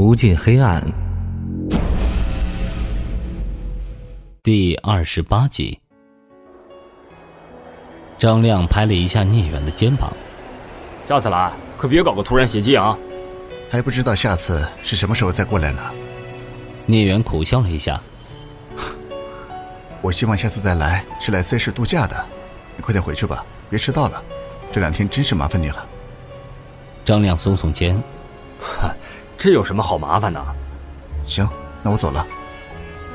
无尽黑暗，第二十八集。张亮拍了一下聂远的肩膀：“下次来可别搞个突然袭击啊！还不知道下次是什么时候再过来呢。”聂远苦笑了一下：“我希望下次再来是来 Z 市度假的。你快点回去吧，别迟到了。这两天真是麻烦你了。”张亮耸耸肩：“哈。”这有什么好麻烦的？行，那我走了。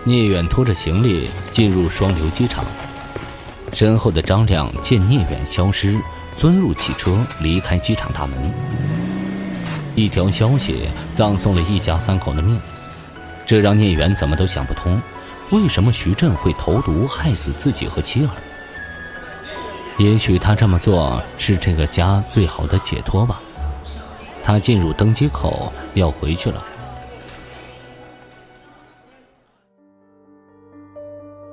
聂远拖着行李进入双流机场，身后的张亮见聂远消失，钻入汽车离开机场大门。一条消息葬送了一家三口的命，这让聂远怎么都想不通：为什么徐振会投毒害死自己和妻儿？也许他这么做是这个家最好的解脱吧。他进入登机口，要回去了。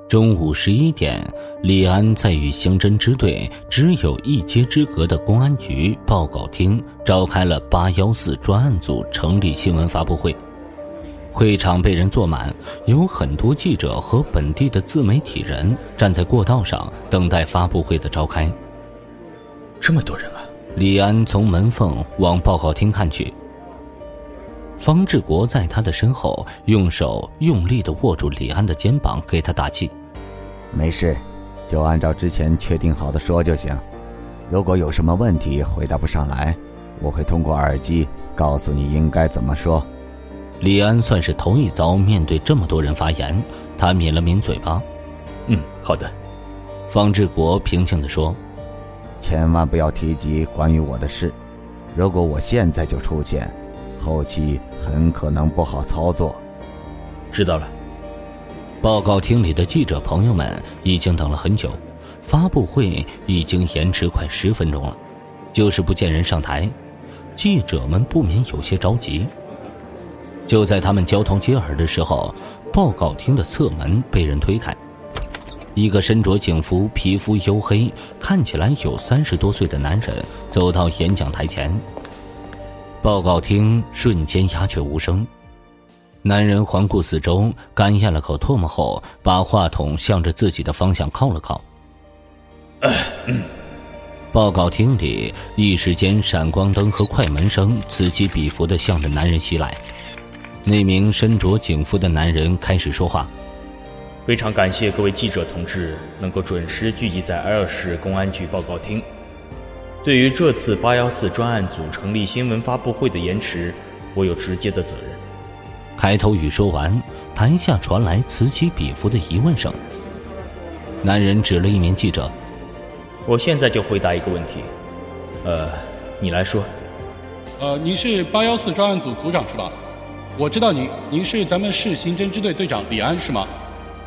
中午十一点，李安在与刑侦支队只有一街之隔的公安局报告厅召开了“八幺四”专案组成立新闻发布会。会场被人坐满，有很多记者和本地的自媒体人站在过道上等待发布会的召开。这么多人啊！李安从门缝往报告厅看去，方志国在他的身后，用手用力的握住李安的肩膀，给他打气：“没事，就按照之前确定好的说就行。如果有什么问题回答不上来，我会通过耳机告诉你应该怎么说。”李安算是头一遭面对这么多人发言，他抿了抿嘴巴：“嗯，好的。”方志国平静的说。千万不要提及关于我的事，如果我现在就出现，后期很可能不好操作。知道了。报告厅里的记者朋友们已经等了很久，发布会已经延迟快十分钟了，就是不见人上台，记者们不免有些着急。就在他们交头接耳的时候，报告厅的侧门被人推开。一个身着警服、皮肤黝黑、看起来有三十多岁的男人走到演讲台前。报告厅瞬间鸦雀无声。男人环顾四周，干咽了口唾沫后，把话筒向着自己的方向靠了靠。报告厅里一时间闪光灯和快门声此起彼伏的向着男人袭来。那名身着警服的男人开始说话。非常感谢各位记者同志能够准时聚集在 L 市公安局报告厅。对于这次八幺四专案组成立新闻发布会的延迟，我有直接的责任。开头语说完，台下传来此起彼伏的疑问声。男人指了一名记者：“我现在就回答一个问题。呃，你来说。呃，您是八幺四专案组组长是吧？我知道您，您是咱们市刑侦支队队长李安是吗？”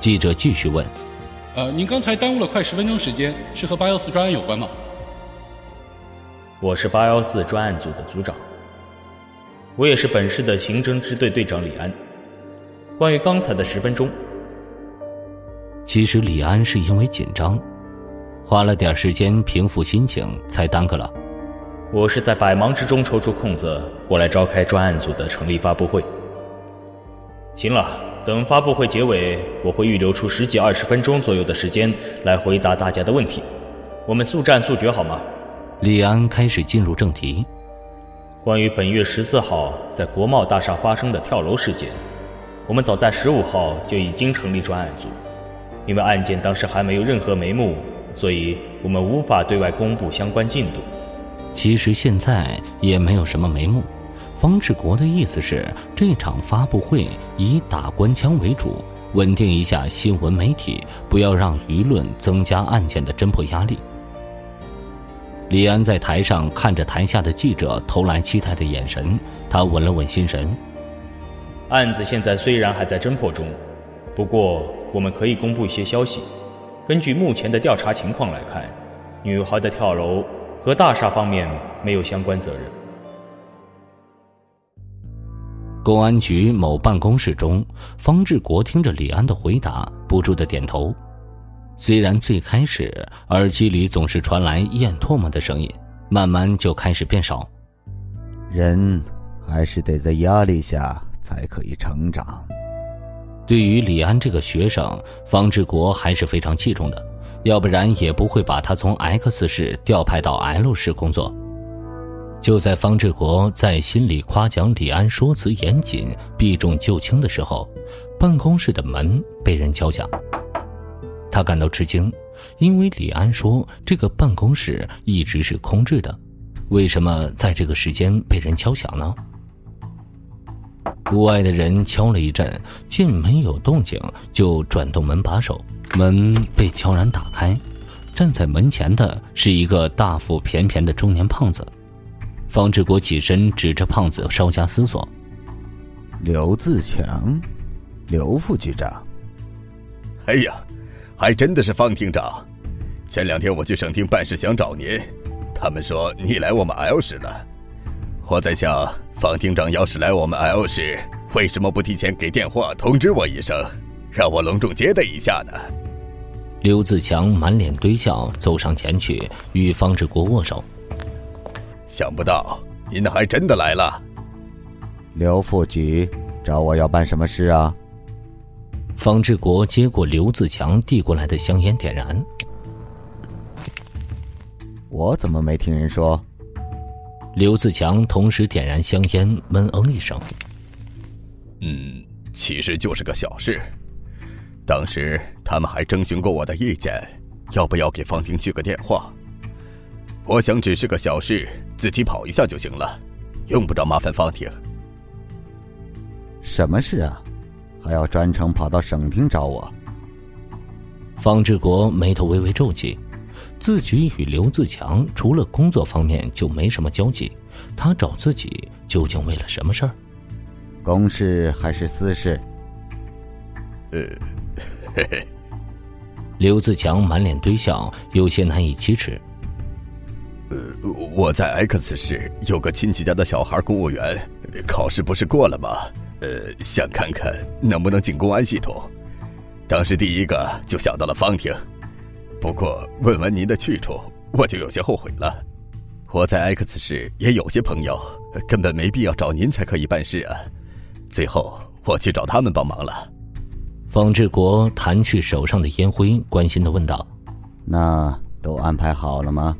记者继续问：“呃，您刚才耽误了快十分钟时间，是和八幺四专案有关吗？”“我是八幺四专案组的组长，我也是本市的刑侦支队队长李安。关于刚才的十分钟，其实李安是因为紧张，花了点时间平复心情，才耽搁了。我是在百忙之中抽出空子过来召开专案组的成立发布会。行了。”等发布会结尾，我会预留出十几二十分钟左右的时间来回答大家的问题。我们速战速决，好吗？李安开始进入正题。关于本月十四号在国贸大厦发生的跳楼事件，我们早在十五号就已经成立专案组。因为案件当时还没有任何眉目，所以我们无法对外公布相关进度。其实现在也没有什么眉目。方志国的意思是，这场发布会以打官腔为主，稳定一下新闻媒体，不要让舆论增加案件的侦破压力。李安在台上看着台下的记者投来期待的眼神，他稳了稳心神。案子现在虽然还在侦破中，不过我们可以公布一些消息。根据目前的调查情况来看，女孩的跳楼和大厦方面没有相关责任。公安局某办公室中，方志国听着李安的回答，不住的点头。虽然最开始耳机里总是传来咽唾沫的声音，慢慢就开始变少。人还是得在压力下才可以成长。对于李安这个学生，方志国还是非常器重的，要不然也不会把他从 X 市调派到 L 市工作。就在方志国在心里夸奖李安说辞严谨、避重就轻的时候，办公室的门被人敲响。他感到吃惊，因为李安说这个办公室一直是空置的，为什么在这个时间被人敲响呢？屋外的人敲了一阵，见没有动静，就转动门把手，门被悄然打开。站在门前的是一个大腹便便的中年胖子。方志国起身，指着胖子，稍加思索：“刘自强，刘副局长。哎呀，还真的是方厅长。前两天我去省厅办事，想找您，他们说你来我们 L 市了。我在想，方厅长要是来我们 L 市，为什么不提前给电话通知我一声，让我隆重接待一下呢？”刘自强满脸堆笑，走上前去与方志国握手。想不到您还真的来了，刘副局找我要办什么事啊？方志国接过刘自强递过来的香烟，点燃。我怎么没听人说？刘自强同时点燃香烟，闷嗯一声：“嗯，其实就是个小事。当时他们还征询过我的意见，要不要给方婷去个电话。”我想只是个小事，自己跑一下就行了，用不着麻烦方婷。什么事啊？还要专程跑到省厅找我？方志国眉头微微皱起，自己与刘自强除了工作方面就没什么交集，他找自己究竟为了什么事儿？公事还是私事？呃，嘿嘿。刘自强满脸堆笑，有些难以启齿。呃，我在 X 市有个亲戚家的小孩公务员，考试不是过了吗？呃，想看看能不能进公安系统。当时第一个就想到了方婷，不过问完您的去处，我就有些后悔了。我在 X 市也有些朋友，根本没必要找您才可以办事啊。最后我去找他们帮忙了。方志国弹去手上的烟灰，关心的问道：“那都安排好了吗？”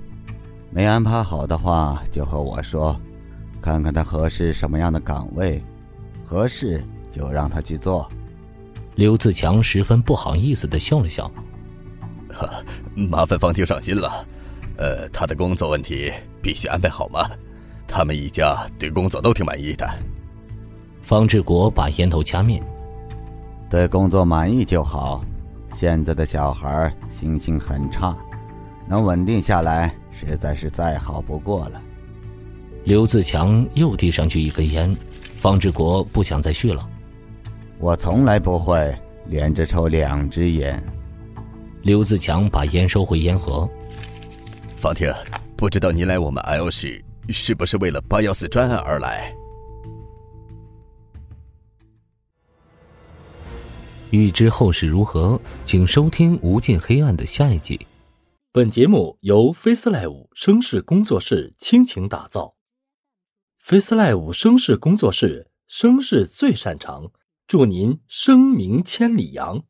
没安排好的话，就和我说，看看他合适什么样的岗位，合适就让他去做。刘自强十分不好意思的笑了笑：“哈，麻烦方婷上心了。呃，他的工作问题必须安排好吗？他们一家对工作都挺满意的。”方志国把烟头掐灭：“对工作满意就好。现在的小孩心情很差，能稳定下来。”实在是再好不过了。刘自强又递上去一根烟，方志国不想再续了。我从来不会连着抽两支烟。刘自强把烟收回烟盒。方婷，不知道您来我们 L 市是不是为了八幺四专案而来？欲知后事如何，请收听《无尽黑暗》的下一集。本节目由 FaceLive 声势工作室倾情打造。FaceLive 声势工作室声势最擅长，祝您声名千里扬。